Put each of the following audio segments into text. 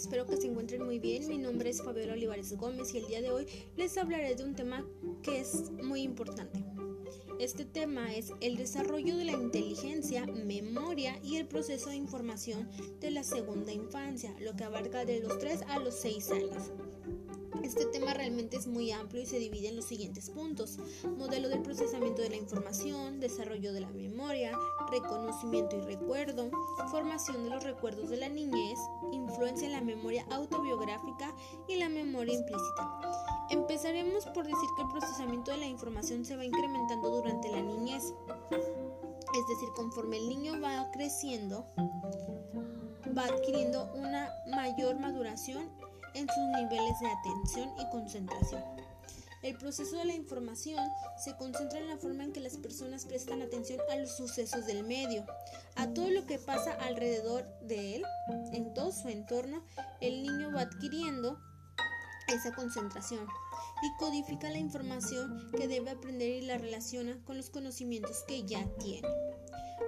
espero que se encuentren muy bien. Mi nombre es Fabiola Olivares Gómez y el día de hoy les hablaré de un tema que es muy importante. Este tema es el desarrollo de la inteligencia, memoria y el proceso de información de la segunda infancia, lo que abarca de los 3 a los 6 años. Este tema realmente es muy amplio y se divide en los siguientes puntos. Modelo del procesamiento de la información, desarrollo de la memoria, reconocimiento y recuerdo, formación de los recuerdos de la niñez, influencia en la memoria autobiográfica y la memoria implícita. Empezaremos por decir que el procesamiento de la información se va incrementando durante la niñez. Es decir, conforme el niño va creciendo, va adquiriendo una mayor maduración en sus niveles de atención y concentración. El proceso de la información se concentra en la forma en que las personas prestan atención a los sucesos del medio, a todo lo que pasa alrededor de él, en todo su entorno, el niño va adquiriendo esa concentración y codifica la información que debe aprender y la relaciona con los conocimientos que ya tiene.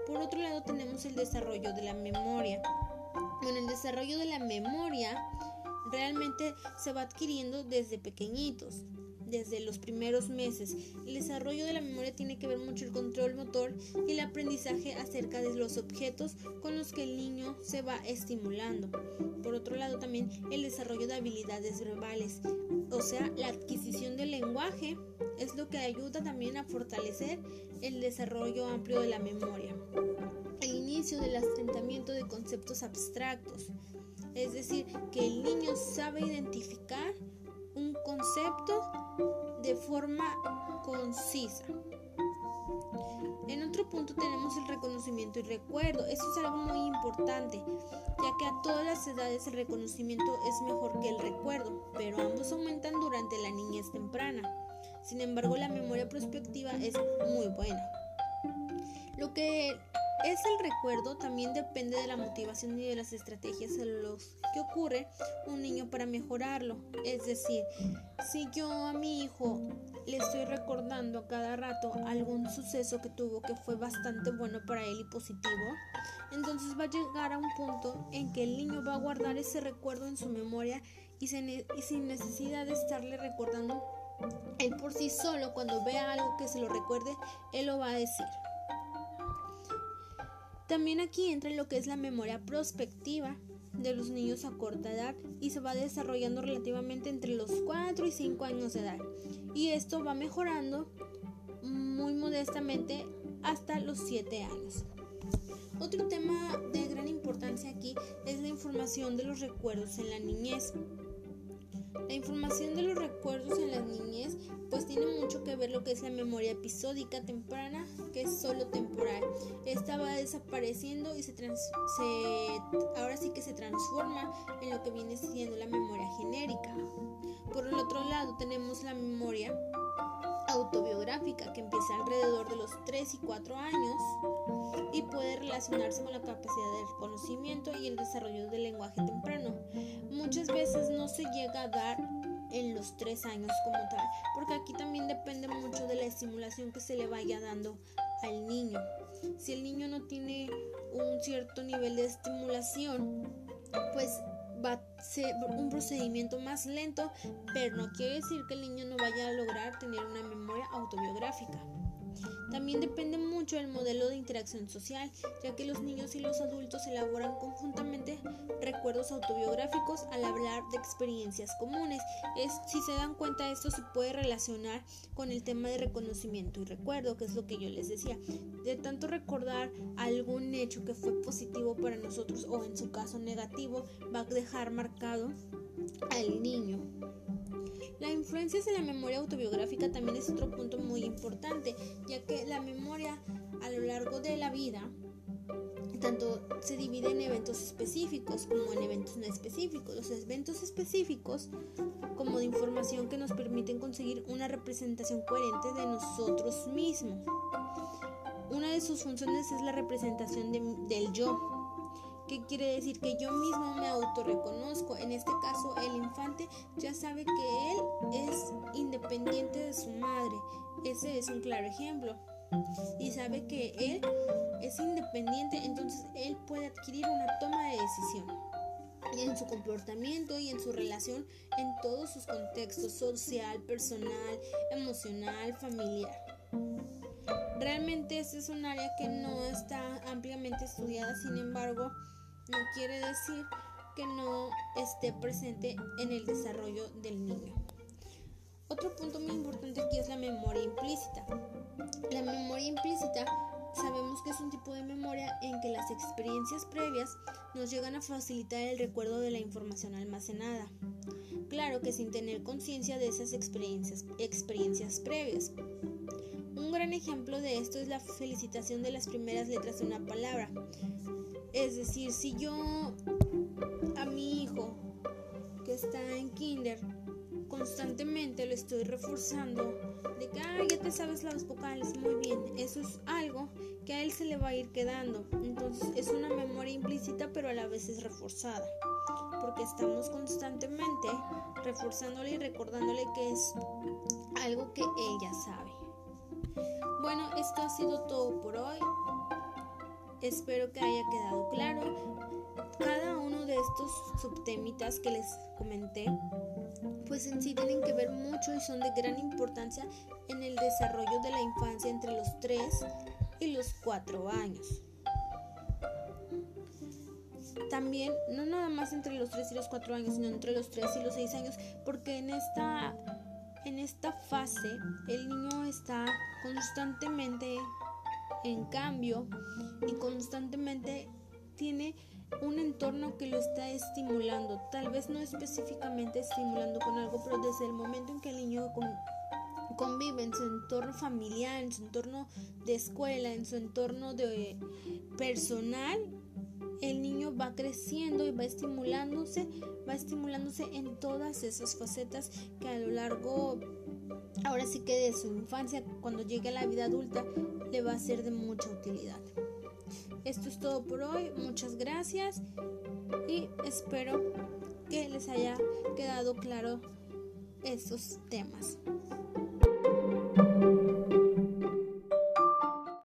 Por otro lado tenemos el desarrollo de la memoria. Bueno, el desarrollo de la memoria realmente se va adquiriendo desde pequeñitos, desde los primeros meses. El desarrollo de la memoria tiene que ver mucho el control motor y el aprendizaje acerca de los objetos con los que el niño se va estimulando. Por otro lado también el desarrollo de habilidades verbales, o sea, la adquisición del lenguaje es lo que ayuda también a fortalecer el desarrollo amplio de la memoria. El inicio del asentamiento de conceptos abstractos, es decir, que el niño sabe identificar un concepto de forma concisa. En otro punto tenemos el reconocimiento y recuerdo. Eso es algo muy importante, ya que a todas las edades el reconocimiento es mejor que el recuerdo, pero ambos aumentan durante la niñez temprana. Sin embargo, la memoria prospectiva es muy buena. Lo que es el recuerdo también depende de la motivación y de las estrategias en los que ocurre un niño para mejorarlo. Es decir, si yo a mi hijo le estoy recordando a cada rato algún suceso que tuvo que fue bastante bueno para él y positivo, entonces va a llegar a un punto en que el niño va a guardar ese recuerdo en su memoria y sin necesidad de estarle recordando él por sí solo, cuando vea algo que se lo recuerde, él lo va a decir. También aquí entra lo que es la memoria prospectiva de los niños a corta edad y se va desarrollando relativamente entre los 4 y 5 años de edad. Y esto va mejorando muy modestamente hasta los 7 años. Otro tema de gran importancia aquí es la información de los recuerdos en la niñez. La información de los recuerdos en la niñez pues tiene mucho que ver lo que es la memoria episódica temprana, que es solo temporal. Esta va desapareciendo y se, ahora sí que se transforma en lo que viene siendo la memoria genérica. Por el otro lado tenemos la memoria autobiográfica que empieza alrededor de los 3 y 4 años puede relacionarse con la capacidad del conocimiento y el desarrollo del lenguaje temprano. Muchas veces no se llega a dar en los 3 años como tal, porque aquí también depende mucho de la estimulación que se le vaya dando al niño. Si el niño no tiene un cierto nivel de estimulación, pues va a ser un procedimiento más lento, pero no quiere decir que el niño no vaya a lograr tener una memoria autobiográfica. También depende mucho del modelo de interacción social, ya que los niños y los adultos elaboran conjuntamente recuerdos autobiográficos al hablar de experiencias comunes. Es, si se dan cuenta, esto se puede relacionar con el tema de reconocimiento y recuerdo, que es lo que yo les decía. De tanto recordar algún hecho que fue positivo para nosotros o en su caso negativo, va a dejar marcado al niño. La influencia de la memoria autobiográfica también es otro punto muy importante, ya que la memoria a lo largo de la vida tanto se divide en eventos específicos como en eventos no específicos. Los eventos específicos como de información que nos permiten conseguir una representación coherente de nosotros mismos. Una de sus funciones es la representación del yo, ¿Qué quiere decir? Que yo mismo me autorreconozco. En este caso, el infante ya sabe que él es independiente. Ese es un claro ejemplo. Y sabe que él es independiente, entonces él puede adquirir una toma de decisión. en su comportamiento y en su relación en todos sus contextos social, personal, emocional, familiar. Realmente este es un área que no está ampliamente estudiada, sin embargo, no quiere decir que no esté presente en el desarrollo del niño. Otro punto muy importante memoria implícita. La memoria implícita sabemos que es un tipo de memoria en que las experiencias previas nos llegan a facilitar el recuerdo de la información almacenada. Claro que sin tener conciencia de esas experiencias, experiencias previas. Un gran ejemplo de esto es la felicitación de las primeras letras de una palabra. Es decir, si yo a mi hijo que está en kinder constantemente lo estoy reforzando de que ya te sabes las vocales muy bien. Eso es algo que a él se le va a ir quedando. Entonces es una memoria implícita pero a la vez es reforzada. Porque estamos constantemente reforzándole y recordándole que es algo que ella sabe. Bueno, esto ha sido todo por hoy. Espero que haya quedado claro. Cada uno de estos subtemitas que les comenté pues en sí tienen que ver mucho y son de gran importancia en el desarrollo de la infancia entre los 3 y los 4 años. También, no nada más entre los 3 y los 4 años, sino entre los 3 y los 6 años, porque en esta, en esta fase el niño está constantemente en cambio y constantemente tiene un entorno que lo está estimulando, tal vez no específicamente estimulando con algo, pero desde el momento en que el niño convive en su entorno familiar, en su entorno de escuela, en su entorno de personal, el niño va creciendo y va estimulándose, va estimulándose en todas esas facetas que a lo largo, ahora sí que de su infancia, cuando llegue a la vida adulta, le va a ser de mucha utilidad. Esto es todo por hoy, muchas gracias y espero que les haya quedado claro estos temas.